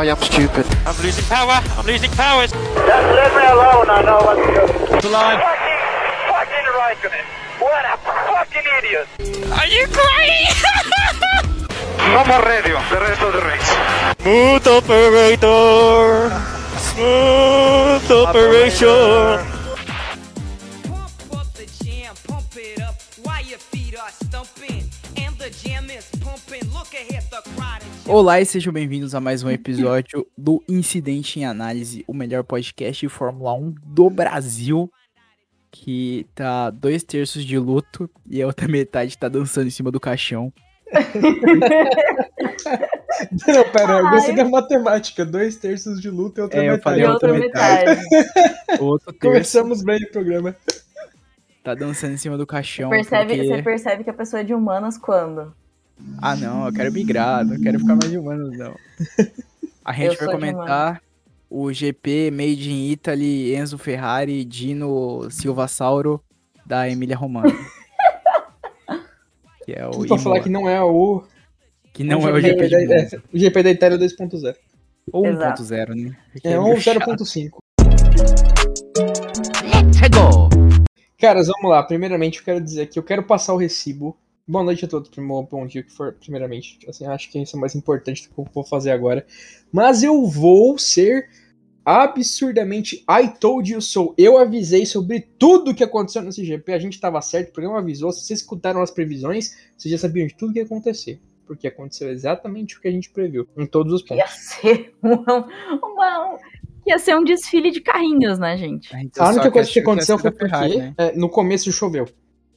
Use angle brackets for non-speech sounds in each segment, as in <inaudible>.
I am stupid. I'm losing power. I'm losing power. Just leave me alone. I know what to do. The line. Fucking, fucking right on it. What a fucking idiot. Are you crazy? <laughs> No more radio, the rest of the race. Smooth operator. Smooth operation. Pump Olá e sejam bem-vindos a mais um episódio do Incidente em Análise, o melhor podcast de Fórmula 1 do Brasil, que tá dois terços de luto e a outra metade tá dançando em cima do caixão. Não, pera, eu gostei da matemática. Dois terços de luta e outra É, eu metade. falei E outra metade. Terço Começamos bem o programa. tá dançando em cima do caixão. Percebe, porque- Você percebe que a pessoa é de humanas quando? Ah, não, eu quero migrar, não quero ficar mais de humanos, não. <laughs> A gente Eu vai comentar o GP Made in Italy, Enzo Ferrari, Dino Silvasauro da Emília Romana. <laughs> que é o pra falar que não é o. que não é o GP de da, Monza. é, o GP da Itália 2.0. Ou Exato. 1.0, né? Porque É um chato. 0.5. Chegou! Caras, vamos lá. Primeiramente, eu quero dizer que eu quero passar o recibo. Boa noite a todos, primo- bom dia, que for, primeiramente. Assim, acho que isso é mais importante do que eu vou fazer agora. Mas eu vou ser absurdamente I told you so. Eu avisei sobre tudo que aconteceu nesse GP. A gente tava certo, o programa avisou. Se vocês escutaram as previsões, vocês já sabiam de tudo que ia acontecer. Porque aconteceu exatamente o que a gente previu, em todos os Ia pontos. ser uma, uma- Ia ser um desfile de carrinhos, né, gente? gente A única coisa que aconteceu foi Ferrari, porque né? é, no começo choveu.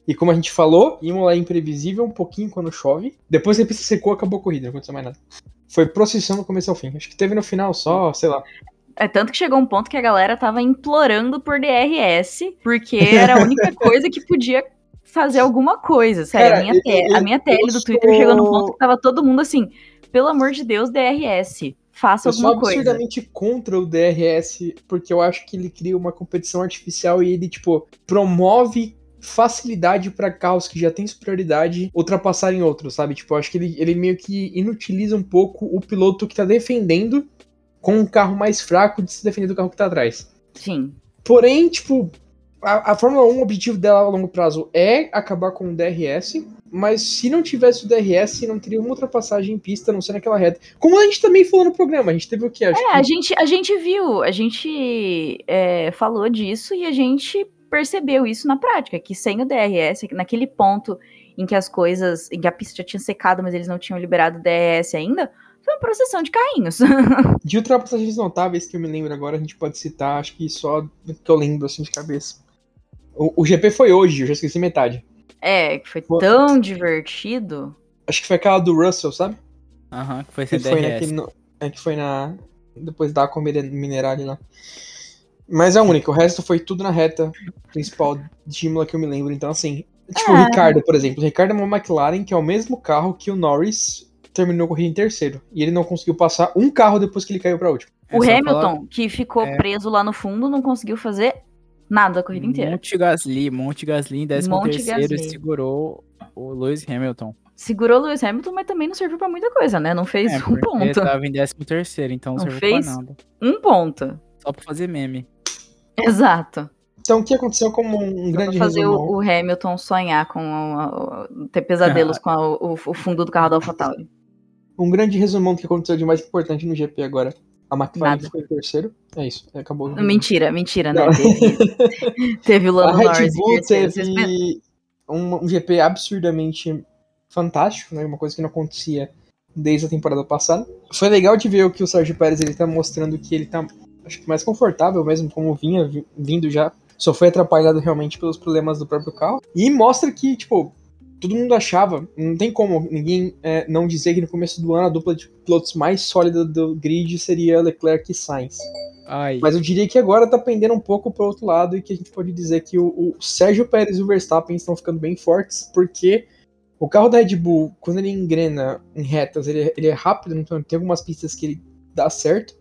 E como a gente falou, íamos lá imprevisível um pouquinho quando chove. Depois que a pista secou, acabou a corrida, não aconteceu mais nada. Foi procissão do começo ao fim. Acho que teve no final só, sei lá. É tanto que chegou um ponto que a galera tava implorando por DRS, porque era a única <laughs> coisa que podia fazer alguma coisa. Sério, Cara, a, minha eu- a minha tele eu do Twitter sou- chegou num ponto que tava todo mundo assim, pelo amor de Deus, DRS, faça Eu sou alguma coisa. absurdamente contra o DRS, porque eu acho que ele cria uma competição artificial e ele, tipo, promove facilidade pra carros que já têm superioridade ultrapassarem outros, sabe? Tipo, eu acho que ele, ele meio que inutiliza um pouco o piloto que tá defendendo com um carro mais fraco de se defender do carro que tá atrás. Sim. Porém, tipo, a, a Fórmula 1, o objetivo dela a longo prazo é acabar com o DRS, mas se não tivesse o DRS, não teria uma ultrapassagem em pista, não ser naquela reta. Como a gente também falou no programa, a gente teve o quê? Acho É, que a gente, a gente viu, a gente é, falou disso e a gente percebeu isso na prática, que sem o DRS, naquele ponto em que as coisas, em que a pista já tinha secado, mas eles não tinham liberado o DRS ainda, foi uma processão de carrinhos. <laughs> de ultrapassagens notáveis que eu me lembro agora, a gente pode citar, acho que só do que eu lembro assim de cabeça. O, o GP foi hoje, eu já esqueci metade. é, que foi Pô. tão divertido. Acho que foi aquela do Russell, sabe? Aham, que foi Que sem foi DRS. naquele. no- é, que foi na. Depois da Aqua Minerale lá. Mas é a única, o resto foi tudo na reta principal de Imola que eu me lembro. Então, assim. Tipo, o É. Ricardo, por exemplo. O Ricardo é uma McLaren, que é o mesmo carro que o Norris terminou a corrida em terceiro. E ele não conseguiu passar um carro depois que ele caiu pra última. É o Hamilton, falar que ficou É. preso lá no fundo, não conseguiu fazer nada a corrida inteira. Monte Gasly, Monte Gasly em 13 Monte terceiro Gasly. segurou o Lewis Hamilton. Segurou o Lewis Hamilton, mas também não serviu pra muita coisa, né? Não fez É, um porque ele ponto. tava em 13 terceiro, então não Não serviu fez? pra nada. Um ponto. Só pra fazer meme. Exato. Então, o que aconteceu como um grande fazer resumão? o, Hamilton sonhar com a- a- ter pesadelos com a- o, o fundo do carro da AlphaTauri. Um grande resumão do que aconteceu de mais importante no GP agora. A McLaren ficou em terceiro. É isso, acabou. Mentira, mentira, né? Não. Teve, <laughs> teve o A Lando Red Norris Bull terceiro. Vocês pensam- teve um, um GP absurdamente fantástico, né? Uma coisa que não acontecia desde a temporada passada. Foi legal de ver o que o Sérgio Pérez ele tá mostrando que ele tá acho que mais confortável mesmo, como vinha vi- vindo já. Só foi atrapalhado realmente pelos problemas do próprio carro. E mostra que, tipo, todo mundo achava, não tem como ninguém é, não dizer que no começo do ano a dupla de pilotos mais sólida do grid seria Leclerc e Sainz. Ai, Mas eu diria que agora tá pendendo um pouco pro outro lado e que a gente pode dizer que o, o Sérgio Pérez e o Verstappen estão ficando bem fortes, porque o carro da Red Bull, quando ele engrena em retas, ele, ele é rápido, então tem algumas pistas que ele dá certo.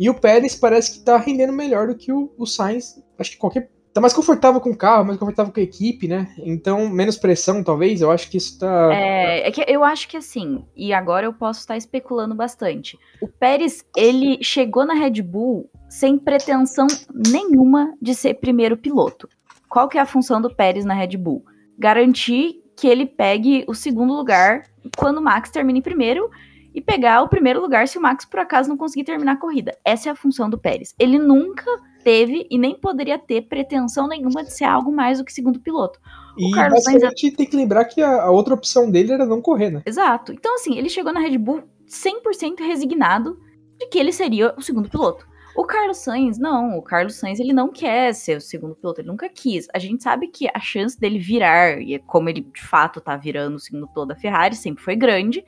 E o Pérez parece que tá rendendo melhor do que o, o Sainz. Acho que qualquer tá mais confortável com o carro, mais confortável com a equipe, né? Então, menos pressão, talvez. Eu acho que isso tá. É, é que eu acho que assim, e agora eu posso estar especulando bastante. O Pérez, ele chegou na Red Bull sem pretensão nenhuma de ser primeiro piloto. Qual que é a função do Pérez na Red Bull? Garantir que ele pegue o segundo lugar quando o Max termine em primeiro e pegar o primeiro lugar se o Max por acaso não conseguir terminar a corrida. Essa é a função do Pérez. Ele nunca teve e nem poderia ter pretensão nenhuma de ser algo mais do que segundo piloto. O E Carlos Sainz é- tem que lembrar que a, a outra opção dele era não correr, né? Exato. Então, assim, ele chegou na Red Bull 100% resignado de que ele seria o segundo piloto. O Carlos Sainz, não. O Carlos Sainz, ele não quer ser o segundo piloto, ele nunca quis. A gente sabe que a chance dele virar, e como ele de fato tá virando o segundo piloto da Ferrari, sempre foi grande,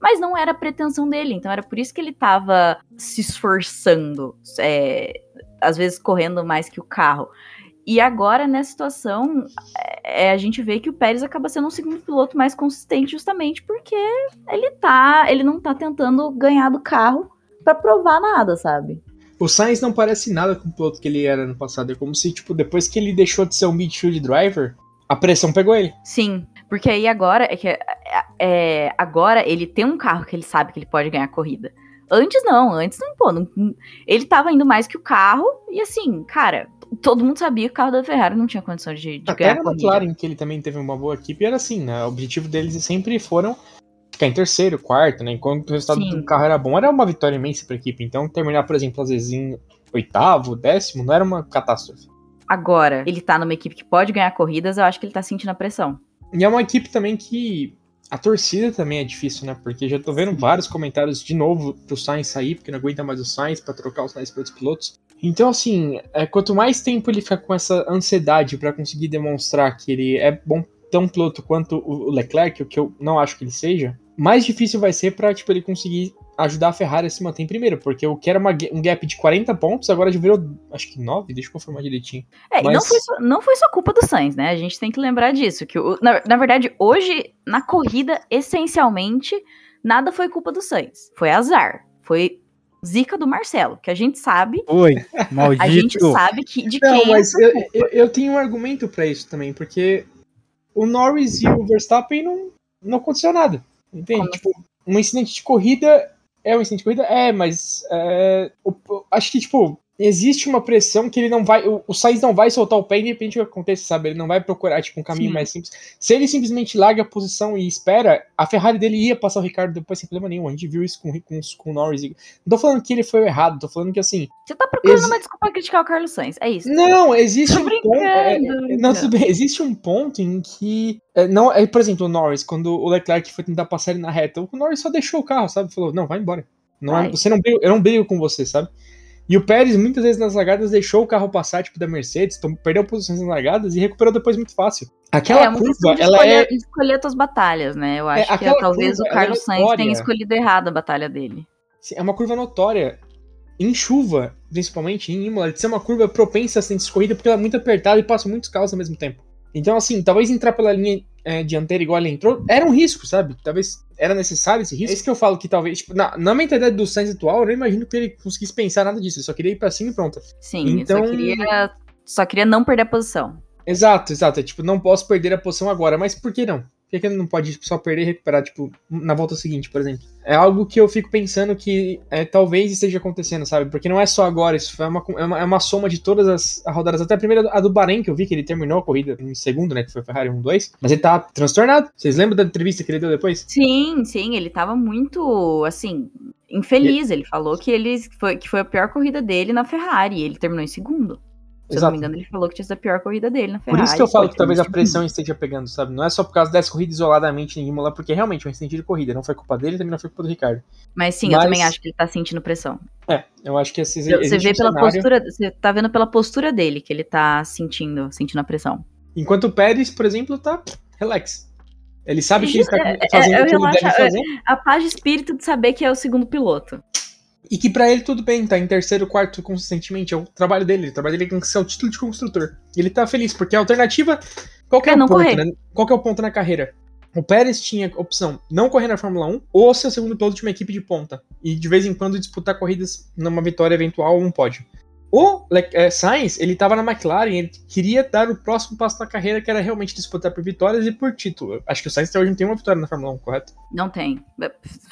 mas não era a pretensão dele. Então, era por isso que ele tava se esforçando, é, às vezes correndo mais que o carro. E agora, nessa situação, é, a gente vê que o Pérez acaba sendo um segundo piloto mais consistente justamente porque ele tá, ele não tá tentando ganhar do carro pra provar nada, sabe? O Sainz não parece nada com o piloto que ele era no passado. É como se, tipo, depois que ele deixou de ser um midfield driver, a pressão pegou ele. Sim, porque aí agora é que é, agora ele tem um carro que ele sabe que ele pode ganhar a corrida. Antes não, antes não, pô, não- ele tava indo mais que o carro e assim, cara, todo mundo sabia que o carro da Ferrari não tinha condições de, de Até ganhar a na. McLaren, que ele também teve uma boa equipe, era assim, né? O objetivo deles sempre foram ficar em terceiro, quarto, né? Enquanto o resultado Sim. do carro era bom, era uma vitória imensa pra equipe. Então, terminar, por exemplo, às vezes em oitavo, décimo, não era uma catástrofe. Agora, ele tá numa equipe que pode ganhar corridas, eu acho que ele tá sentindo a pressão. E é uma equipe também que a torcida também é difícil, né? Porque já tô vendo vários comentários de novo pro Sainz sair, porque não aguenta mais o Sainz pra trocar o Sainz pelos pilotos. Então, assim, é, quanto mais tempo ele fica com essa ansiedade pra conseguir demonstrar que ele é bom tão piloto quanto o Leclerc, o que eu não acho que ele seja, mais difícil vai ser pra, tipo, ele conseguir ajudar a Ferrari a se manter em primeiro, porque o que era uma um gap de 40 pontos, agora já virou, acho que 9, deixa eu confirmar direitinho. É, e não Mas- foi, só, não foi só culpa do Sainz, né? A gente tem que lembrar disso. Que o- na, na verdade, hoje, na corrida, essencialmente, nada foi culpa do Sainz. Foi azar. Foi zica do Marcelo, que a gente sabe. Oi, <laughs> A maldito. gente sabe que, de Não, quem mas é eu, eu, eu tenho um argumento pra isso também, porque o Norris e o Verstappen não, não aconteceu nada. Entende? Como Tipo, um incidente de corrida é um incidente de corrida? É, mas é, o- o- acho que, tipo, existe uma pressão que ele não vai. O, o Sainz não vai soltar o pé independente do que aconteça, sabe? Ele não vai procurar, tipo, um caminho Sim. mais simples. Se ele simplesmente larga a posição e espera, a Ferrari dele ia passar o Ricardo depois sem problema nenhum. A gente viu isso com, com, com o Norris. Não tô falando que ele foi o errado, tô falando que assim. Você tá procurando Exi- uma desculpa pra criticar o Carlos Sainz. É isso. Não, existe Tô um ponto. é, brincando. é, não, tudo bem. Existe um ponto em que. é, não, é, por exemplo, o Norris, quando o Leclerc foi tentar passar ele na reta, o Norris só deixou o carro, sabe? Falou, não, vai embora. Não é- você não briga, eu não brigo com você, sabe? E o Pérez, muitas vezes nas largadas, deixou o carro passar, tipo, da Mercedes, então, perdeu posições nas largadas e recuperou depois muito fácil. Aquela é curva, de ela escolher, é. escolher tuas batalhas, né? Eu acho que aquela talvez curva, o Carlos é Sainz tenha escolhido errado a batalha dele. É uma curva notória. Em chuva, principalmente em Imola, de ser uma curva propensa a ser escorrida porque ela é muito apertada e passa muitos carros ao mesmo tempo. Então, assim, talvez entrar pela linha é, dianteira igual ele entrou era um risco, sabe? Talvez era necessário esse risco. É isso que eu falo que talvez, tipo, na, na mentalidade do Sainz atual, eu não imagino que ele conseguisse pensar nada disso. Ele só queria ir pra cima e pronto. Sim, Então- eu só queria, só queria não perder a posição. Exato, exato. É tipo, não posso perder a posição agora, mas por que não? Por que, ele não pode só perder e recuperar, tipo, na volta seguinte, por exemplo? É algo que eu fico pensando que é, talvez esteja acontecendo, sabe? Porque não é só agora, isso é uma, é uma, é uma soma de todas as rodadas. Até a primeira, a do Bahrein, que eu vi que ele terminou a corrida em segundo, né? Que foi Ferrari 1-2. Mas ele tá transtornado. Vocês lembram da entrevista que ele deu depois? Sim, sim, ele tava muito, assim, infeliz. Ele falou que ele foi, que foi a pior corrida dele na Ferrari. e ele terminou em segundo. Se eu não me engano, ele falou que tinha sido a pior corrida dele na Por Ferrari. isso que eu falo que talvez a pressão esteja pegando, sabe? Não é só por causa dessa corrida isoladamente em Imola, porque realmente é um incidente de corrida. Não foi culpa dele, também não foi culpa do Ricardo. Mas sim, eu Mas- também acho que ele tá sentindo pressão. É, eu acho que esses, Você existe vê um pela cenário- postura, você tá vendo pela postura dele que ele tá sentindo, sentindo a pressão. Enquanto o Pérez, por exemplo, tá relax. Ele sabe que ele tá É, fazendo é, o que ele deve fazer. A paz de espírito de saber que é o segundo piloto. E que pra ele tudo bem, tá em terceiro, quarto consistentemente. É o trabalho dele. O trabalho dele é conquistar o título de construtor. E ele tá feliz, porque a alternativa. Qual que é, É o ponto, né? Qual que é o ponto na carreira? O Pérez tinha opção não correr na Fórmula 1 ou ser o segundo piloto de uma equipe de ponta. E de vez em quando disputar corridas numa vitória eventual ou um pódio. O é, Sainz, ele tava na McLaren, ele queria dar o próximo passo na carreira, que era realmente disputar por vitórias e por título. Acho que o Sainz até hoje não tem uma vitória na Fórmula 1, correto? Não tem.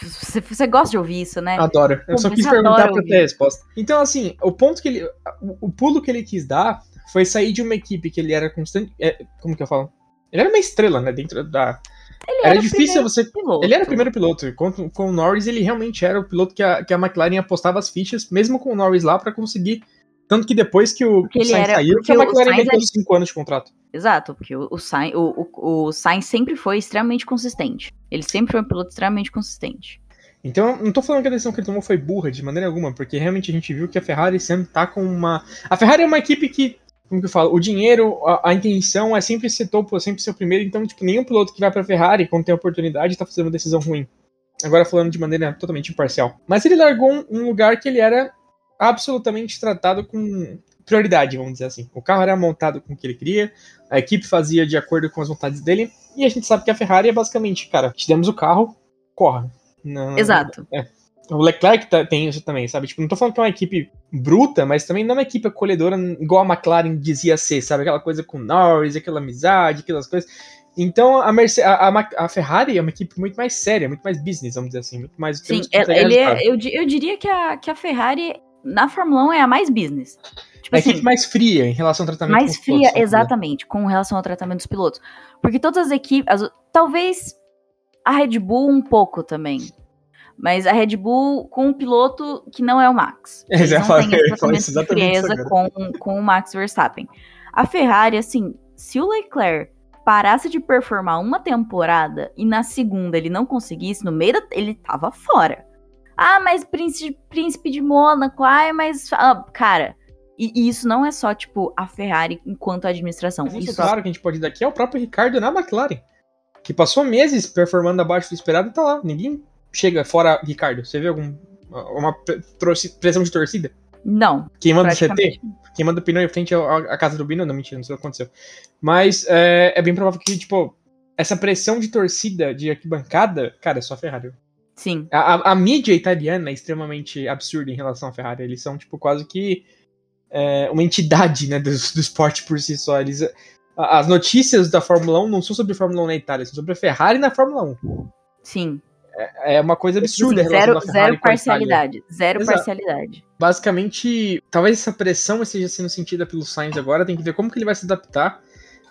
Você, você gosta de ouvir isso, né? Adoro. Eu Pô, só quis perguntar pra ter a resposta. Então, assim, o ponto que ele. O, pulo que ele quis dar foi sair de uma equipe que ele era constante. é, como que eu falo? Ele era uma estrela, né? Dentro da. Ele era o difícil você. piloto. Ele era o primeiro piloto. Com, com o Norris, ele realmente era o piloto que a, que a McLaren apostava as fichas, mesmo com o Norris lá, pra conseguir. Tanto que depois que o, Porque o Sainz era- saiu, que a McLaren Sainz meteu era- 5 anos de contrato. Exato, porque o, o, Sainz, o, o, o Sainz sempre foi extremamente consistente. Ele sempre foi um piloto extremamente consistente. Então, não tô falando que a decisão que ele tomou foi burra de maneira alguma, porque realmente a gente viu que a Ferrari sempre tá com uma. A Ferrari é uma equipe que, como que eu falo, o dinheiro, a, a intenção é sempre ser topo, é sempre ser o primeiro, então, tipo, nenhum piloto que vai pra Ferrari, quando tem a oportunidade, tá fazendo uma decisão ruim. Agora falando de maneira totalmente imparcial. Mas ele largou um, um lugar que ele era absolutamente tratado com prioridade, vamos dizer assim. O carro era montado com o que ele queria, a equipe fazia de acordo com as vontades dele, e a gente sabe que a Ferrari é basicamente, cara, te demos o carro, corra. Não, Exato. o Leclerc tá- tem isso também, sabe? Tipo, não tô falando que é uma equipe bruta, mas também não é uma equipe acolhedora igual a McLaren dizia ser, sabe? Aquela coisa com Norris, aquela amizade, aquelas coisas. Então a, Merce a, a a Ferrari é uma equipe muito mais séria, muito mais business, vamos dizer assim. Muito mais. Sim, ele é, eu, eu diria que a, que a Ferrari na Fórmula 1 é a mais business. Tipo É a assim, equipe mais fria em relação ao tratamento mais os pilotos, fria, sabe? exatamente, com relação ao tratamento dos pilotos. Porque todas as equipes, as- talvez a Red Bull um pouco também. Mas a Red Bull com um piloto que não é o Max. <laughs> É, Eles não eu esse tratamento de frieza com, com o Max Verstappen. A Ferrari, assim, se o Leclerc parasse de performar uma temporada e na segunda ele não conseguisse, no meio da, ele tava fora. Ah, mas príncipe, príncipe de Mônaco, ai, mas. ah, cara, e, e isso não é só, tipo, a Ferrari enquanto administração. Mas isso, Isso claro, que a gente pode dar aqui é o próprio Ricardo na McLaren. Que passou meses performando abaixo do esperado e tá lá. Ninguém chega fora Ricardo. Você vê algum. Uma pressão de torcida? Não, Quem manda o. CT? Quem manda o pneu em frente à casa do Bino? Não, mentira, não aconteceu. Mas é, é bem provável que, tipo, essa pressão de torcida, de arquibancada, cara, é só a Ferrari. Sim. A, a- a mídia italiana é extremamente absurda em relação à Ferrari. Eles são, tipo, quase que é, uma entidade, né, do, do esporte por si só. Eles, a- as notícias da Fórmula 1 não são sobre a Fórmula 1 na Itália, são sobre a Ferrari na Fórmula 1. Sim. É uma coisa absurda Assim, a relação zero, zero parcialidade. Zero Exato. parcialidade. basicamente, talvez essa pressão esteja sendo sentida pelo Sainz agora, tem que ver como que ele vai se adaptar.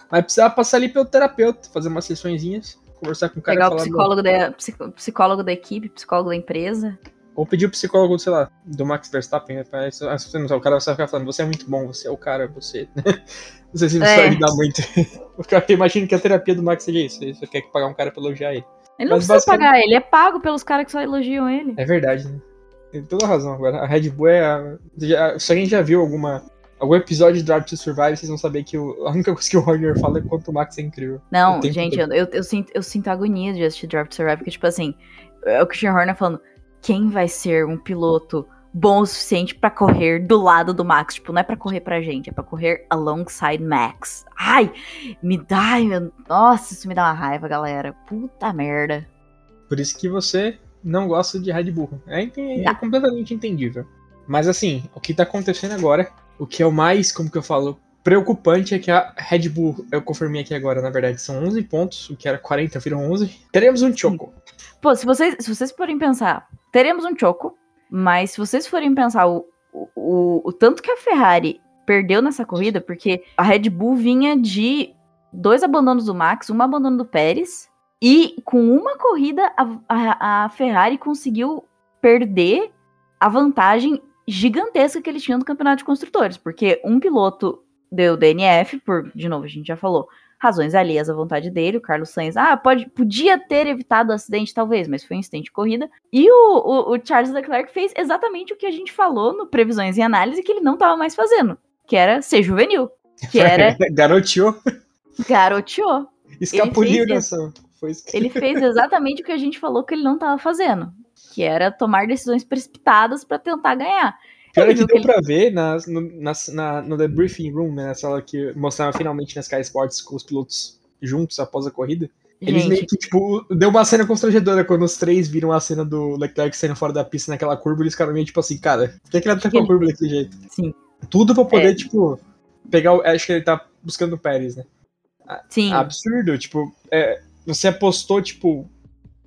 Vai precisar passar ali pelo terapeuta, fazer umas sessõezinhas, conversar com o cara Pegar e o psicólogo da, psico- psicólogo da equipe, psicólogo da empresa. ou pedir o psicólogo, sei lá, do Max Verstappen, né? ah, o cara vai ficar falando, você é muito bom, você é o cara, você. <laughs> não sei se É. vai ajudar muito. <laughs> Porque eu imagino que a terapia do Max seja isso, você quer pagar um cara pra elogiar ele. Ele não Mas precisa basicamente- pagar, ele é pago pelos caras que só elogiam ele. É verdade, né? Tem toda razão agora. A Red Bull é. A... Se alguém já viu alguma. Algum episódio de Drive to Survive, vocês vão saber que o- a única coisa que o Horner fala é quanto o Max é incrível. Não, gente, eu, eu, eu sinto, eu sinto agonia de assistir Drive to Survive, porque, tipo assim, é o Christian Horner falando, quem vai ser um piloto bom o suficiente pra correr do lado do Max? Tipo, não é pra correr pra gente, é pra correr alongside Max. Ai, me dá, meu, nossa, isso me dá uma raiva, galera. Puta merda. Por isso que você não gosta de Red Bull. É, é Não. completamente entendível. Mas assim, o que tá acontecendo agora, o que é o mais, como que eu falo, preocupante é que a Red Bull, eu confirmei aqui agora, na verdade, são 11 pontos, o que era 40 viram 11. Teremos um choco. Pô, se vocês, se vocês forem pensar, teremos um choco, mas se vocês forem pensar o, o, o, o tanto que a Ferrari perdeu nessa corrida, porque a Red Bull vinha de dois abandonos do Max, um abandono do Pérez, e com uma corrida a, a, a Ferrari conseguiu perder a vantagem gigantesca que eles tinham no campeonato de construtores, porque um piloto deu DNF, por, de novo, a gente já falou, razões alheias à vontade dele, o Carlos Sainz, ah, pode, podia ter evitado o acidente, talvez, mas foi um incidente de corrida. E o, o, o Charles Leclerc fez exatamente o que a gente falou no Previsões e Análise que ele não estava mais fazendo, que era ser juvenil, que <laughs> era Garoteou, garoteou. escapuliu nessa. Ele fez exatamente o que a gente falou que ele não estava fazendo, que era tomar decisões precipitadas para tentar ganhar. Pior é que deu que pra ver nas, no, nas- na, no The Briefing Room, né, na sala que mostrava finalmente na Sky Sports com os pilotos juntos após a corrida. Eles meio Gente, que, tipo, deu uma cena constrangedora quando os três viram a cena do Leclerc saindo fora da pista naquela curva, eles ficaram meio tipo assim, cara, por que, que ele tá com a curva daquele jeito? sim. Tudo pra poder, É. tipo, pegar o. Acho que ele tá buscando o Pérez, né? Sim. Absurdo. Tipo, é, você apostou, tipo,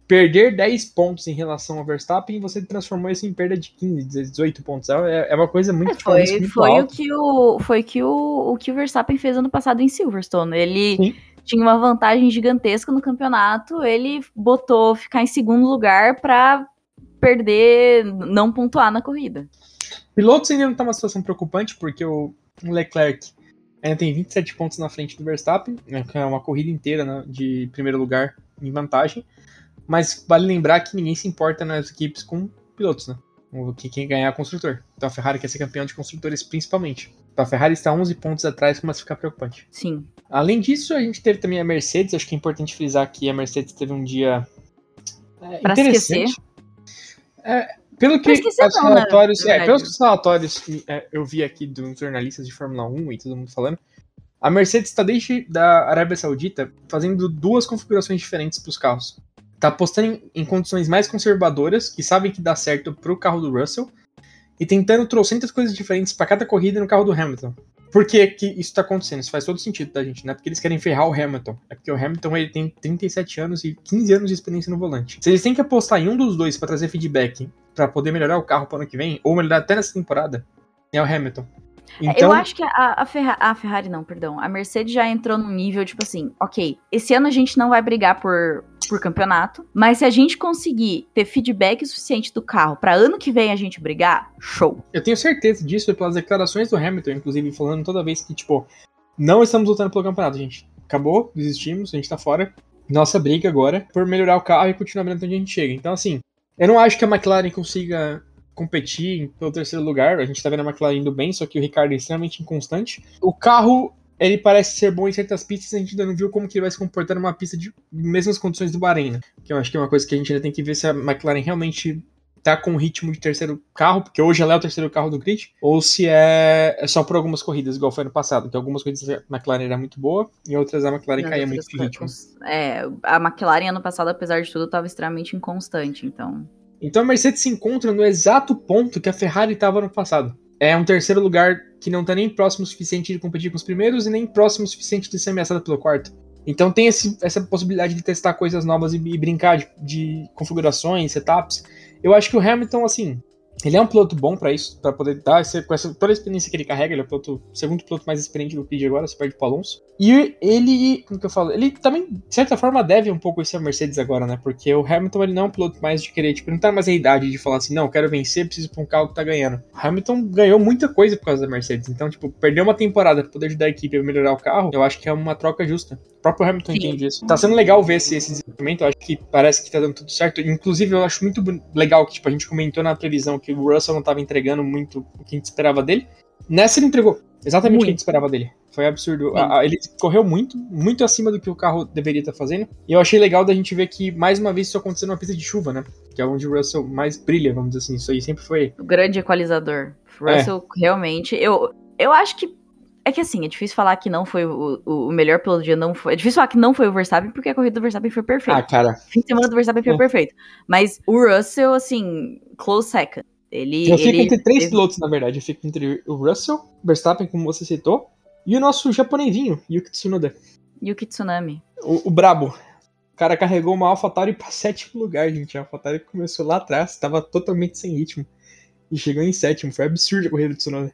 perder 10 pontos em relação ao Verstappen você transformou isso em perda de 15, 18 pontos. É, é uma coisa muito, É, foi muito foi o que o foi que o, o que o Verstappen fez ano passado em Silverstone. Ele Sim. tinha uma vantagem gigantesca no campeonato, ele botou ficar em segundo lugar pra perder, não pontuar na corrida. Pilotos ainda não tá uma situação preocupante, porque o Leclerc ainda tem 27 pontos na frente do Verstappen, né, é uma corrida inteira né, de primeiro lugar em vantagem. Mas vale lembrar que ninguém se importa nas equipes com pilotos, né? O que quem ganhar é construtor. Então a Ferrari quer ser campeão de construtores principalmente. Então a Ferrari está 11 pontos atrás, começa a ficar preocupante. Sim. Além disso, a gente teve também a Mercedes. Acho que é importante frisar que a Mercedes teve um dia é, Pra interessante. É, pelo Pra que esquecer os né, relatórios, é, pelos relatórios que é, eu vi aqui dos jornalistas de Fórmula 1 e todo mundo falando, a Mercedes está desde da Arábia Saudita fazendo duas configurações diferentes para os carros. Tá apostando em, em condições mais conservadoras, que sabem que dá certo para o carro do Russell, e tentando trocentas coisas diferentes para cada corrida no carro do Hamilton. Por que, que isso tá acontecendo? Isso faz todo sentido, tá, gente? Não é porque eles querem ferrar o Hamilton. É porque o Hamilton ele tem 37 anos e 15 anos de experiência no volante. Se eles têm que apostar em um dos dois para trazer feedback para poder melhorar o carro para ano que vem, ou melhorar até nessa temporada, é o Hamilton. Eu Então, acho que a, a, Ferra- a Ferrari, não, perdão. A Mercedes já entrou num nível, tipo assim, ok, esse ano a gente não vai brigar por, por campeonato, mas se a gente conseguir ter feedback suficiente do carro pra ano que vem a gente brigar, show. eu tenho certeza disso pelas declarações do Hamilton, inclusive, falando toda vez que, tipo, não estamos lutando pelo campeonato, gente. Acabou, desistimos, a gente tá fora. Nossa briga agora é por melhorar o carro e continuar vendo onde a gente chega. Então, assim, eu não acho que a McLaren consiga competir pelo terceiro lugar. A gente tá vendo a McLaren indo bem, só que o Ricardo é extremamente inconstante. O carro, ele parece ser bom em certas pistas, a gente ainda não viu como que ele vai se comportar numa pista de mesmas condições do Bahrein, né? Que eu acho que é uma coisa que a gente ainda tem que ver se a McLaren realmente tá com ritmo de terceiro carro, porque hoje ela é o terceiro carro do grid, ou se é, é só por algumas corridas, igual foi ano passado, que algumas corridas a McLaren era muito boa, e outras a McLaren caía muito de ritmo. É, a McLaren ano passado, apesar de tudo, tava extremamente inconstante, então. Então a Mercedes se encontra no exato ponto que a Ferrari estava no passado. É um terceiro lugar que não tá nem próximo o suficiente de competir com os primeiros e nem próximo o suficiente de ser ameaçada pelo quarto. Então tem esse- essa possibilidade de testar coisas novas e, e brincar de, de configurações, setups. Eu acho que o Hamilton, assim, ele é um piloto bom pra isso, pra poder dar esse- com essa, toda a experiência que ele carrega. Ele é o piloto, segundo piloto mais experiente do grid agora, se perde pro Alonso. E ele, como que eu falo? Ele também, de certa forma, deve um pouco isso à Mercedes agora, né? Porque o Hamilton, ele não é um piloto mais de querer, tipo, não tá mais a idade de falar assim, não, quero vencer, preciso pra um carro que tá ganhando. O Hamilton ganhou muita coisa por causa da Mercedes. Então, tipo, perder uma temporada pra poder ajudar a equipe a melhorar o carro, eu acho que é uma troca justa. O próprio Hamilton Sim. entende isso. Tá sendo legal ver esse, esse desenvolvimento, eu acho que parece que tá dando tudo certo. Inclusive, eu acho muito legal que, tipo, a gente comentou na previsão que o Russell não tava entregando muito o que a gente esperava dele. Nessa ele entregou exatamente o que a gente Muito. esperava dele. Foi absurdo. A- a- ele correu muito, muito acima do que o carro deveria estar fazendo. E eu achei legal da gente ver que, mais uma vez, isso aconteceu numa pista de chuva, né? Que é onde o Russell mais brilha, vamos dizer assim. Isso aí sempre foi. O grande equalizador. O É. Russell, realmente. Eu, eu acho que. É que assim, é difícil falar que não foi o, o, o melhor piloto do dia, não foi. É difícil falar que não foi o Verstappen, porque a corrida do Verstappen foi perfeita. Ah, cara. fim de semana do Verstappen foi É. perfeito. Mas o Russell, assim, close second. Ele. Eu fico ele entre três teve- pilotos, na verdade. Eu fico entre o Russell, Verstappen, como você citou, e o nosso japonesinho, Yuki Tsunoda. Yuki Tsunami. O, o brabo. O cara carregou uma AlphaTauri pra <laughs> sétimo lugar, gente. A AlphaTauri começou lá atrás, tava totalmente sem ritmo. E chegou em sétimo. Foi absurdo a corrida do Tsunoda.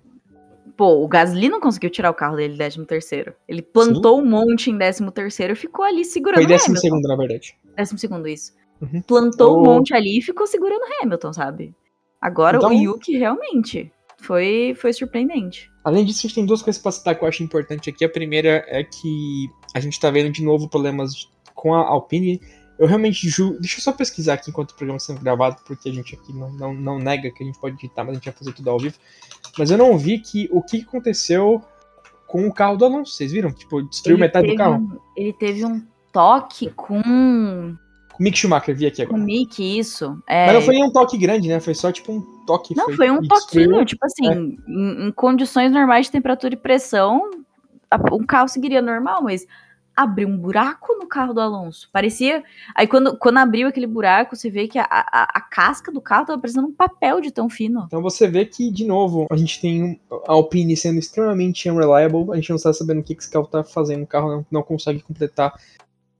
Pô, o Gasly não conseguiu tirar o carro dele em 13 terceiro. Ele plantou um monte em 13 terceiro e ficou ali segurando Foi o décimo Hamilton. segundo, na verdade. Décimo segundo, isso. Uhum. Plantou um O- monte ali e ficou segurando o Hamilton, sabe? Agora Então- o Yuki realmente foi, foi surpreendente. Além disso, a gente tem duas coisas pra citar que eu acho importante aqui. A primeira é que a gente tá vendo de novo problemas com a Alpine. Eu realmente julgo. Deixa eu só pesquisar aqui enquanto o programa está sendo gravado, porque a gente aqui não, não, não nega que a gente pode editar, mas a gente vai fazer tudo ao vivo. Mas eu não vi que o que aconteceu com o carro do Alonso. Vocês viram? Tipo, destruiu Ele metade do carro. um- ele teve um toque com, Com Mick Schumacher, vi aqui com agora. Mick, isso. É, Mas não foi um toque grande, né? Foi só tipo um toque. Não, foi um e toquinho, destruiu. tipo assim, É. em, em condições normais de temperatura e pressão, um carro seguiria normal, mas abriu um buraco no carro do Alonso. Parecia. Aí quando, quando abriu aquele buraco, você vê que a, a, a casca do carro tava parecendo um papel de tão fino. Então você vê que, de novo, a gente tem a Alpine sendo extremamente unreliable, a gente não está sabendo o que esse carro tá fazendo, o carro não, não consegue completar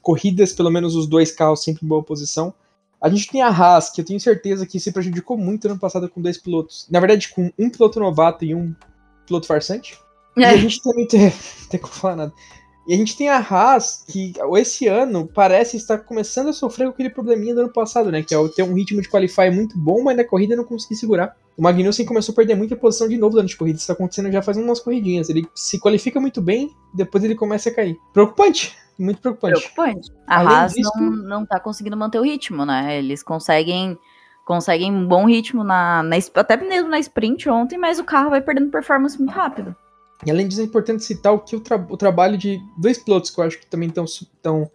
corridas, pelo menos os dois carros sempre em boa posição. A gente tem a Haas, que eu tenho certeza que se prejudicou muito ano passado com dois pilotos. Na verdade, com um piloto novato e um piloto farsante. <laughs> E a gente também tem. Não <laughs> tem como falar nada. E a gente tem a Haas, que esse ano parece estar começando a sofrer com aquele probleminha do ano passado, né? Que é ter um ritmo de qualify muito bom, mas na corrida não conseguir segurar. O Magnussen começou a perder muita posição de novo durante a corrida. Isso está acontecendo já faz umas corridinhas. Ele se qualifica muito bem, depois ele começa a cair. Preocupante. Muito preocupante. Preocupante. A Além Haas disso- não, não tá conseguindo manter o ritmo, né? Eles conseguem conseguem um bom ritmo na, na até mesmo na sprint ontem, mas o carro vai perdendo performance muito rápido. E além disso, é importante citar o que o, tra- o trabalho de dois pilotos que eu acho que também estão. Tão...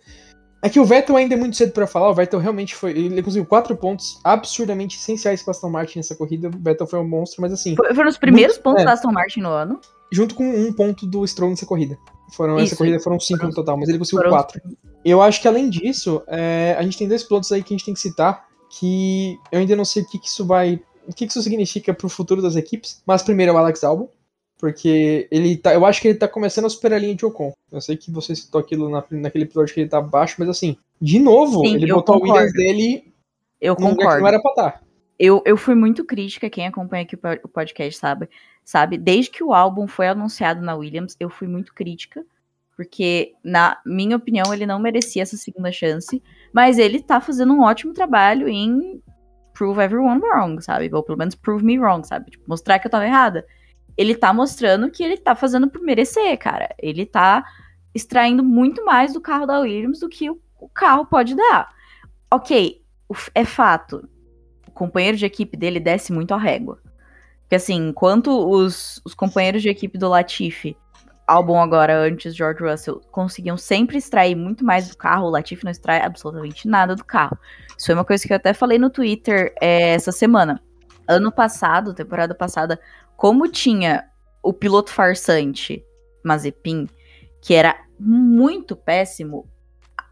É que o Vettel ainda é muito cedo pra falar. O Vettel realmente foi. Ele conseguiu quatro pontos absurdamente essenciais para Aston Martin nessa corrida. O Vettel foi um monstro, mas assim, Foi- Foram os primeiros Muito- pontos é. da Aston Martin no ano. junto com um ponto do Stroll nessa corrida. Foram, essa Isso, corrida foram cinco foram- no total, mas ele conseguiu foram quatro. Eu acho que além disso, é, a gente tem dois pilotos aí que a gente tem que citar, que eu ainda não sei o que, que isso vai. O que, que isso significa pro futuro das equipes. Mas primeiro é o Alex Albon. Porque ele tá. Eu acho que ele tá começando a superar a linha de Ocon. Eu sei que você citou aquilo na- naquele episódio que ele tá baixo, mas assim, de novo, Sim, ele botou o concordo. Williams dele Eu concordo. não era pra estar. Eu, eu fui muito crítica, quem acompanha aqui o o podcast sabe, sabe? Desde que o álbum foi anunciado na Williams, eu fui muito crítica, porque, na minha opinião, ele não merecia essa segunda chance, mas ele tá fazendo um ótimo trabalho em prove everyone wrong, sabe? Ou pelo menos prove me wrong, sabe? Tipo, mostrar que eu tava errada. Ele tá mostrando que ele tá fazendo por merecer, cara. Ele tá extraindo muito mais do carro da Williams do que o, o carro pode dar. Ok, é fato o companheiro de equipe dele desce muito a régua. Porque assim, enquanto os, os companheiros de equipe do Latifi, Albon agora antes George Russell, conseguiam sempre extrair muito mais do carro, o Latifi não extrai absolutamente nada do carro. Isso foi uma coisa que eu até falei no Twitter é, essa semana. Ano passado, temporada passada, como tinha o piloto farsante Mazepin, que era muito péssimo,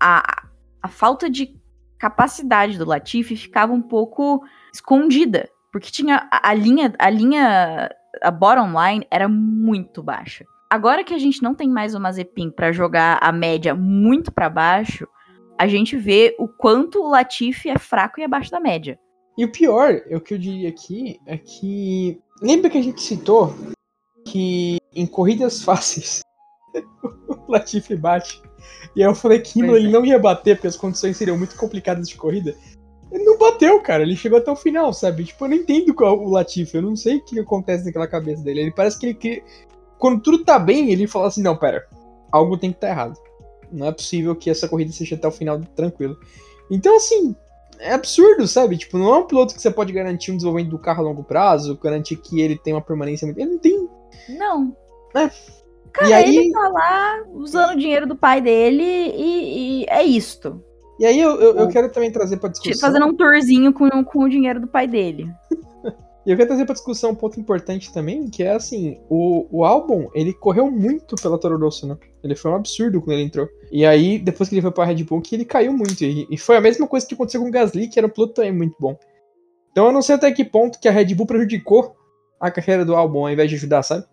a, a falta de capacidade do Latifi ficava um pouco escondida, porque tinha a, a linha, a linha, a bottom line era muito baixa. Agora que a gente não tem mais o Mazepin para jogar a média muito para baixo, a gente vê o quanto o Latifi é fraco e abaixo da média. E o pior, é o que eu diria aqui, é que. Lembra que a gente citou que em corridas <laughs> fáceis o Latifi bate. E aí eu falei que Pois ele não ia bater porque as condições seriam muito complicadas de corrida. Ele não bateu, cara. Ele chegou até o final, sabe? Tipo, eu não entendo qual o Latifi. Eu não sei o que acontece naquela cabeça dele. Ele parece que ele. Quando tudo tá bem, ele fala assim: não, pera. Algo tem que estar errado. Não é possível que essa corrida seja até o final tranquilo. Então, assim, é absurdo, sabe? Tipo, não é um piloto que você pode garantir um desenvolvimento do carro a longo prazo, garantir que ele tem uma permanência muito. Ele não tem. Não. É. Cara, E aí- ele tá lá usando o dinheiro do pai dele e, e é isto. E aí eu, eu, eu quero também trazer pra discussão. Fazendo um tourzinho com, com o dinheiro do pai dele. E eu quero trazer pra discussão um ponto importante também, que é assim, o, o álbum, ele correu muito pela Toro Rosso, né? Ele foi um absurdo quando ele entrou. E aí, depois que ele foi pra Red Bull, que ele caiu muito. E, e foi a mesma coisa que aconteceu com o Gasly, que era um piloto também muito bom. Então eu não sei até que ponto que a Red Bull prejudicou a carreira do álbum ao invés de ajudar, sabe?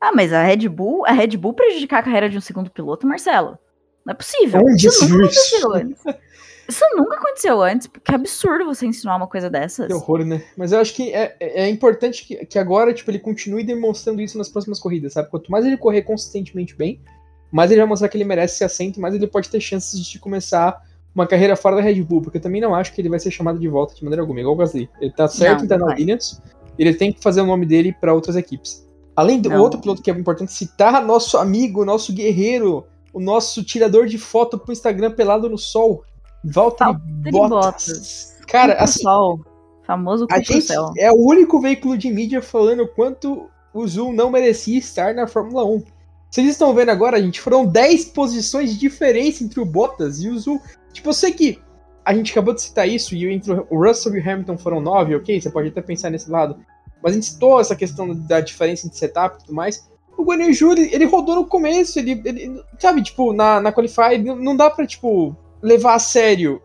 Ah, mas a Red Bull, a Red Bull prejudicar a carreira de um segundo piloto, Marcelo? Não é possível. Onde isso se nunca isso? <laughs> Isso nunca aconteceu antes, porque é absurdo você insinuar uma coisa dessas. Que horror, né? Mas eu acho que é, é é importante que, que agora, tipo, ele continue demonstrando isso nas próximas corridas, sabe? Quanto mais ele correr consistentemente bem, mais ele vai mostrar que ele merece esse assento, mais ele pode ter chances de começar uma carreira fora da Red Bull, porque eu também não acho que ele vai ser chamado de volta de maneira alguma, igual o Gasly. Ele tá certo Não, em estar na. Williams, ele tem que fazer o nome dele pra outras equipes. Além do Não. outro piloto que é importante citar, nosso amigo, nosso guerreiro, o nosso tirador de foto pro Instagram pelado no sol, Valtteri Valtteri Bottas. Bottas. Cara, pro assim, sol. Famoso a gente é o único veículo de mídia falando o quanto o Zul não merecia estar na Fórmula 1. Vocês estão vendo agora, gente, foram 10 posições de diferença entre o Bottas e o Zul. Tipo, eu sei que a gente acabou de citar isso e entre o Russell e o Hamilton foram 9, ok? Você pode até pensar nesse lado. Mas a gente citou essa questão da diferença entre setup e tudo mais. O Guan Yu Zhou, ele, ele rodou no começo, ele, ele- sabe, tipo, na, na Qualify, não, não dá pra, tipo, levar a sério.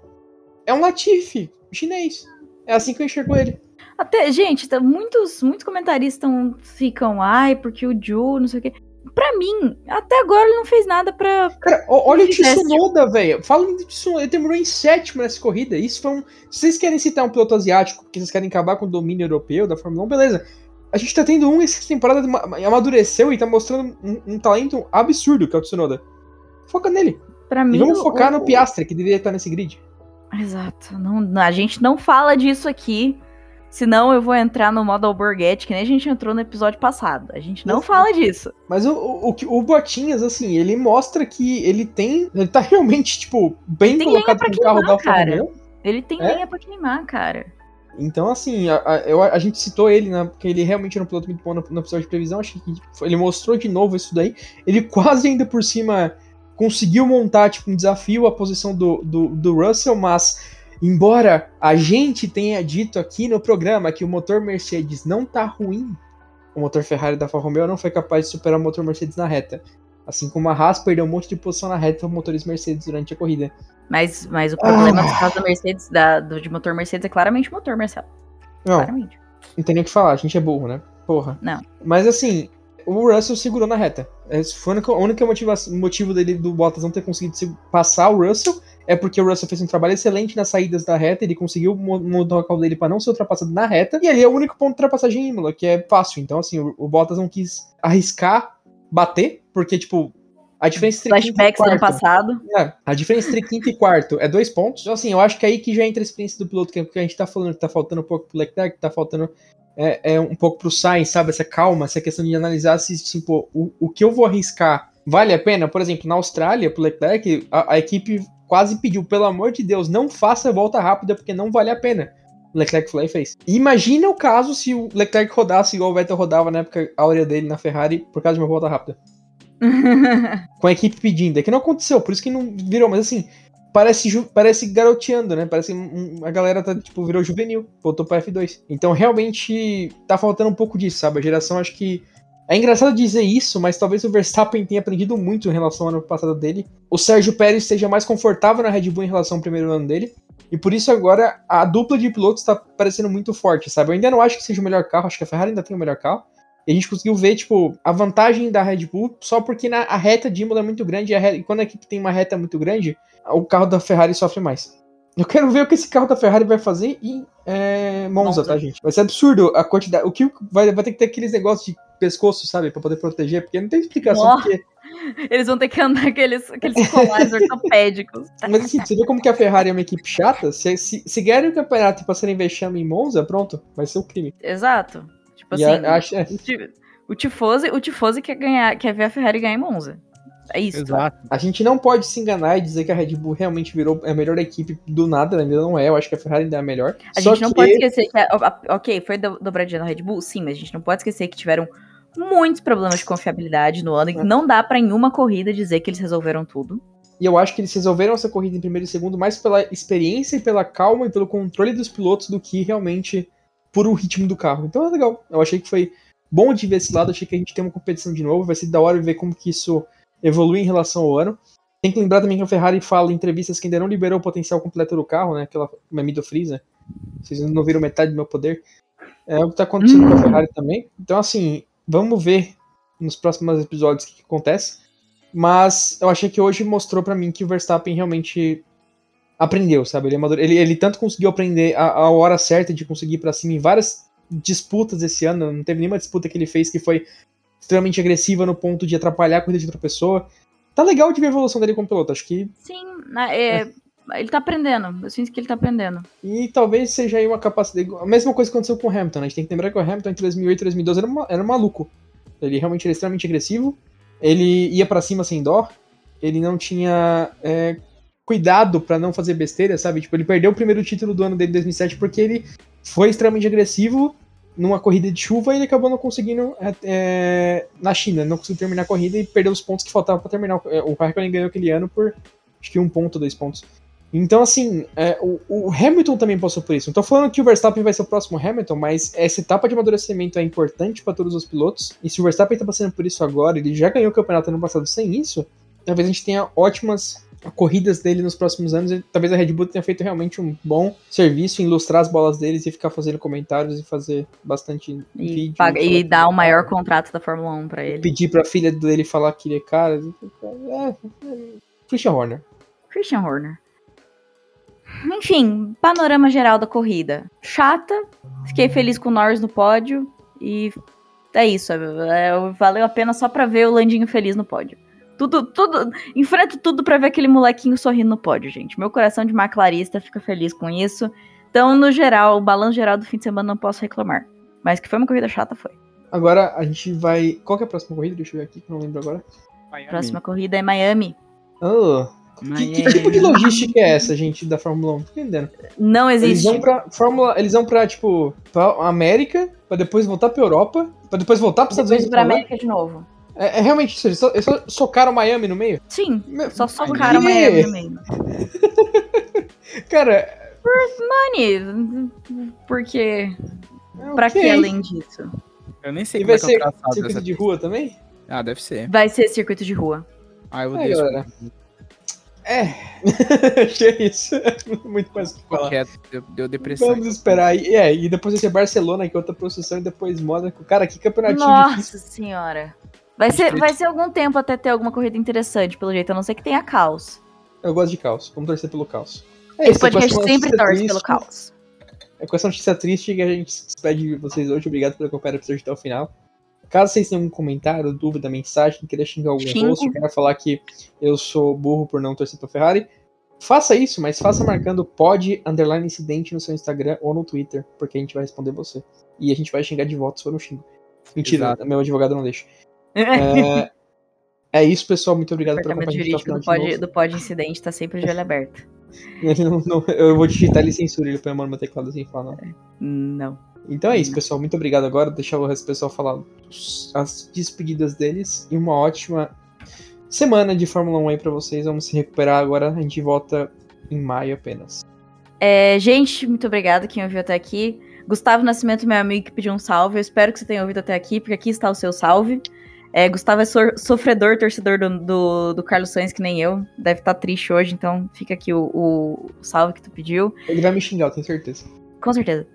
É um Latifi, chinês. É assim que eu enxergo ele. Até, gente, tá- muitos, muitos comentaristas tão- ficam, ai, porque o Ju, não sei o quê. Pra mim, até agora ele não fez nada pra. Cara, olha o Tsunoda, velho. Fala do Tsunoda, ele terminou em sétimo nessa corrida. Isso foi um. Se vocês querem citar um piloto asiático, porque vocês querem acabar com o domínio europeu da Fórmula 1, beleza. A gente tá tendo um essa temporada ma- amadureceu e tá mostrando um, um talento absurdo que é o Tsunoda. Foca nele. Pra E mim. vamos focar o- no Piastre, que deveria estar nesse grid. Exato. Não, a gente não fala disso aqui. Senão eu vou entrar no modo Alborguete, que nem a gente entrou no episódio passado. A gente não Exato. fala disso. Mas o, o, o, Botinhas, assim, ele mostra que ele tem. Ele tá realmente, tipo, bem Tem colocado no pra carro queimar, da. 1. Ele tem É? lenha pra queimar, cara. Então, assim, a, a, eu- a gente citou ele, né? Porque ele realmente era um piloto muito bom no, no episódio de previsão. Achei que ele mostrou de novo isso daí. Ele <laughs> quase ainda por cima conseguiu montar, tipo, um desafio à posição do, do, do Russell, mas. Embora a gente tenha dito aqui no programa que o motor Mercedes não tá ruim, o motor Ferrari da Alfa Romeo não foi capaz de superar o motor Mercedes na reta. Assim como a Haas perdeu um monte de posição na reta para motores Mercedes durante a corrida. Mas, mas o problema Ah. dos carros da Mercedes, da, do, de motor Mercedes, é claramente o motor, Marcelo. Não, Claramente. não tem nem o que falar, a gente é burro, né? Porra. Não. Mas assim, o Russell segurou na reta. Esse foi o único, motivo dele do Bottas não ter conseguido se- passar o Russell é porque o Russell fez um trabalho excelente nas saídas da reta, ele conseguiu mudar o carro dele para não ser ultrapassado na reta, e ali é o único ponto de ultrapassagem em Imola, que é fácil. Então, assim, o, o Bottas não quis arriscar bater, porque, tipo, a diferença entre quinto e Flashbacks do ano quarto- passado. é, a diferença entre quinto e quarto é dois pontos. Então, assim, eu acho que é aí que já entra a experiência do piloto, que, é que a gente tá falando, que tá faltando um pouco pro Leclerc, que tá faltando é, é, um pouco pro Sainz, sabe? Essa calma, essa questão de analisar se, tipo, o, o que eu vou arriscar vale a pena. Por exemplo, na Austrália, pro Leclerc, a, a equipe quase pediu, pelo amor de Deus, não faça volta rápida, porque não vale a pena. O Leclerc foi lá e fez. Imagina o caso se o Leclerc rodasse igual o Vettel rodava na época áurea dele na Ferrari, por causa de uma volta rápida <laughs> com a equipe pedindo. É que não aconteceu, por isso que não virou, mas assim, parece, parece garoteando, né? Parece a galera tá, tipo, virou juvenil, voltou pra F2. Então realmente tá faltando um pouco disso, sabe? A geração acho que. É engraçado dizer isso, mas talvez o Verstappen tenha aprendido muito em relação ao ano passado dele. O Sérgio Pérez esteja mais confortável na Red Bull em relação ao primeiro ano dele. E por isso agora a dupla de pilotos tá parecendo muito forte, sabe? Eu ainda não acho que seja o melhor carro, acho que a Ferrari ainda tem o melhor carro. E a gente conseguiu ver, tipo, a vantagem da Red Bull só porque na, a reta de Imola é muito grande e, a re- e quando a equipe tem uma reta muito grande, o carro da Ferrari sofre mais. Eu quero ver o que esse carro da Ferrari vai fazer em é, Monza, Monza. tá, gente? Vai ser absurdo a quantidade. O que vai, vai ter que ter aqueles negócios de pescoço, sabe? Pra poder proteger, porque não tem explicação. Nossa. Porque, Eles vão ter que andar aqueles, aqueles colares <laughs> ortopédicos. mas assim, você vê como que a Ferrari é uma equipe chata? Se, se, se ganharem o campeonato e passarem vexame em Monza, pronto, vai ser um crime. Exato. Tipo E assim, a- é. o, ti- o Tifosi quer ganhar, quer ver a Ferrari ganhar em Monza. É isso. Exato. A gente não pode se enganar e dizer que a Red Bull realmente virou a melhor equipe do nada, ainda não é. Eu acho que a Ferrari ainda é a melhor. A Só gente não que- pode esquecer que. a- a- ok, foi do- dobradinha na Red Bull? Sim, mas a gente não pode esquecer que tiveram muitos problemas de confiabilidade no ano e que não dá pra em uma corrida dizer que eles resolveram tudo. E eu acho que eles resolveram essa corrida em primeiro e segundo mais pela experiência e pela calma e pelo controle dos pilotos do que realmente por o ritmo do carro. Então é legal. Eu achei que foi bom de ver esse lado. Achei que a gente tem uma competição de novo. Vai ser da hora ver como que isso evolui em relação ao ano. Tem que lembrar também que a Ferrari fala em entrevistas que ainda não liberou o potencial completo do carro, né? Aquela meme do Freeza. Vocês não viram metade do meu poder. É o que tá acontecendo com a Ferrari também. Então, assim, vamos ver nos próximos episódios o que, que acontece. Mas eu achei que hoje mostrou pra mim que o Verstappen realmente aprendeu, sabe? Ele, amadure- ele, ele tanto conseguiu aprender a, a hora certa de conseguir ir pra cima em várias disputas esse ano. Não teve nenhuma disputa que ele fez que foi extremamente agressiva no ponto de atrapalhar a corrida de outra pessoa. Tá legal de ver a evolução dele como piloto. Acho que Sim, na- é, ele tá aprendendo. Eu sinto que ele tá aprendendo. E talvez seja aí uma capacidade. A mesma coisa que aconteceu com o Hamilton, né? A gente tem que lembrar que o Hamilton entre 2008 e 2012 era, uma- era um maluco. Ele realmente era extremamente agressivo. Ele ia pra cima sem dó. Ele não tinha é, cuidado pra não fazer besteira, sabe? Tipo, ele perdeu o primeiro título do ano dele em 2007 porque ele foi extremamente agressivo numa corrida de chuva e ele acabou não conseguindo é, é, na China. Não conseguiu terminar a corrida e perdeu os pontos que faltavam pra terminar. O, é, o Raikkonen ganhou aquele ano por acho que um ponto, dois pontos. Então, assim, é, o, o Hamilton também passou por isso. Não tô falando que o Verstappen vai ser o próximo Hamilton, mas essa etapa de amadurecimento é importante para todos os pilotos. E se o Verstappen tá passando por isso agora, ele já ganhou o campeonato ano passado sem isso, talvez a gente tenha ótimas corridas dele nos próximos anos. Talvez a Red Bull tenha feito realmente um bom serviço em ilustrar as bolas deles e ficar fazendo comentários e fazer bastante E, vídeo. paga- e dar o maior contrato da Fórmula 1 pra ele. Pedir pra filha dele falar que ele é cara. É, é, Christian Horner. Christian Horner. Enfim, panorama geral da corrida. Chata. Fiquei feliz com o Norris no pódio. E é isso. é- valeu a pena só pra ver o Landinho feliz no pódio. Tudo, tudo. Enfrento tudo pra ver aquele molequinho sorrindo no pódio, gente. Meu coração de maclarista fica feliz com isso. Então, no geral, o balanço geral do fim de semana não posso reclamar. Mas que foi uma corrida chata, foi. Agora a gente vai. Qual que é a próxima corrida? Deixa eu ver aqui, que eu não lembro agora. Próxima corrida é Miami. Oh, que, que tipo de logística é essa, gente, da Fórmula 1? Não tô entendendo. Não Eles existe. vão pra Fórmula. Eles vão pra, tipo, pra América, pra depois voltar pra Europa, pra depois voltar pros Estados Depois Unidos. pra pra. América de novo. É, é realmente isso, eles só, eles só socaram Miami no meio? Sim, Meu, só socaram? Miami no meio. <laughs> Cara, Mani, porque. é Pra ok. que além disso? Eu nem sei E como vai é é ser traçado circuito de rua também? Ah, deve ser. Vai ser circuito de rua. Ah, eu odeio. É. Acho que é <laughs> isso. <laughs> Muito mais o que falar. qualquer... Deu, deu depressão. Vamos esperar. E, é, e depois vai ser Barcelona, que é outra processão, e depois Mônaco. Cara, que campeonatinho Nossa difícil. senhora. Vai ser, vai ser algum tempo até ter alguma corrida interessante, pelo jeito, a não ser que tenha caos. Eu gosto de caos. Vamos torcer pelo caos. É Esse é podcast sempre torce triste- pelo caos. É com essa notícia triste que a gente se despede de vocês hoje. Obrigado por acompanhar o episódio até o final. Caso vocês tenham algum comentário, dúvida, mensagem, queira xingar algum Xingo. host, queira falar que eu sou burro por não torcer pra Ferrari, faça isso, mas faça marcando pod underline incidente no seu Instagram ou no Twitter, porque a gente vai responder você. E a gente vai xingar de volta se for um xingo. Mentira, Exato. meu advogado não deixa. É, é isso, pessoal. Muito obrigado por departamento acompanhar a gente até o jurídico do pod, do pod incidente tá sempre de olho <laughs> aberto. Não- não- eu vou digitar ele censura, ele põe a mão no meu teclado assim e fala, não. Não. Então é isso, pessoal. Muito obrigado agora. Deixar o resto do pessoal falar as despedidas deles. E uma ótima semana de Fórmula 1 aí pra vocês. Vamos se recuperar agora. A gente volta em maio apenas. É, gente, muito obrigada quem ouviu até aqui. Gustavo Nascimento, meu amigo que pediu um salve. Eu espero que você tenha ouvido até aqui, porque aqui está o seu salve. É, Gustavo é sor- sofredor, torcedor do, do, do Carlos Sainz, que nem eu. Deve estar triste hoje, então fica aqui o, o salve que tu pediu. Ele vai me xingar, eu tenho certeza. Com certeza.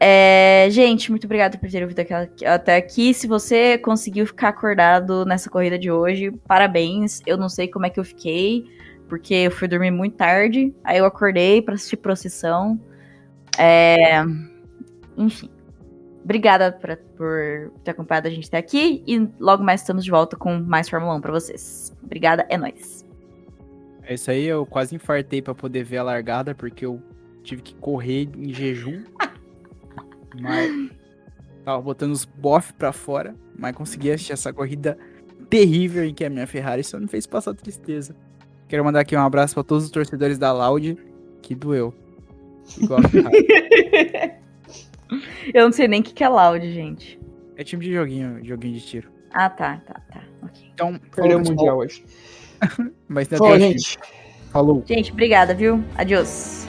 É, gente, muito obrigado por ter ouvido até aqui. Se você conseguiu ficar acordado nessa corrida de hoje, parabéns. Eu não sei como é que eu fiquei, porque eu fui dormir muito tarde. Aí eu acordei pra assistir procissão. É, enfim. Obrigada por, por ter acompanhado a gente até aqui. E logo mais estamos de volta com mais Fórmula 1 pra vocês. Obrigada, é nóis. É isso aí, eu quase infartei pra poder ver a largada, porque eu tive que correr em jejum. <laughs> Mas tava botando os bof pra fora, mas consegui assistir essa corrida terrível em que a minha Ferrari só me fez passar tristeza. Quero mandar aqui um abraço pra todos os torcedores da Loud, que doeu. Igual a Ferrari. <laughs> Eu não sei nem o que que é loud, gente. É time de joguinho, joguinho de tiro. Ah, tá, tá, tá. Ok. Então, Perdeu falou, o. Mundial hoje. <laughs> Mas ainda Falou, tem- gente. Falou. Gente, obrigada, viu? Adiós.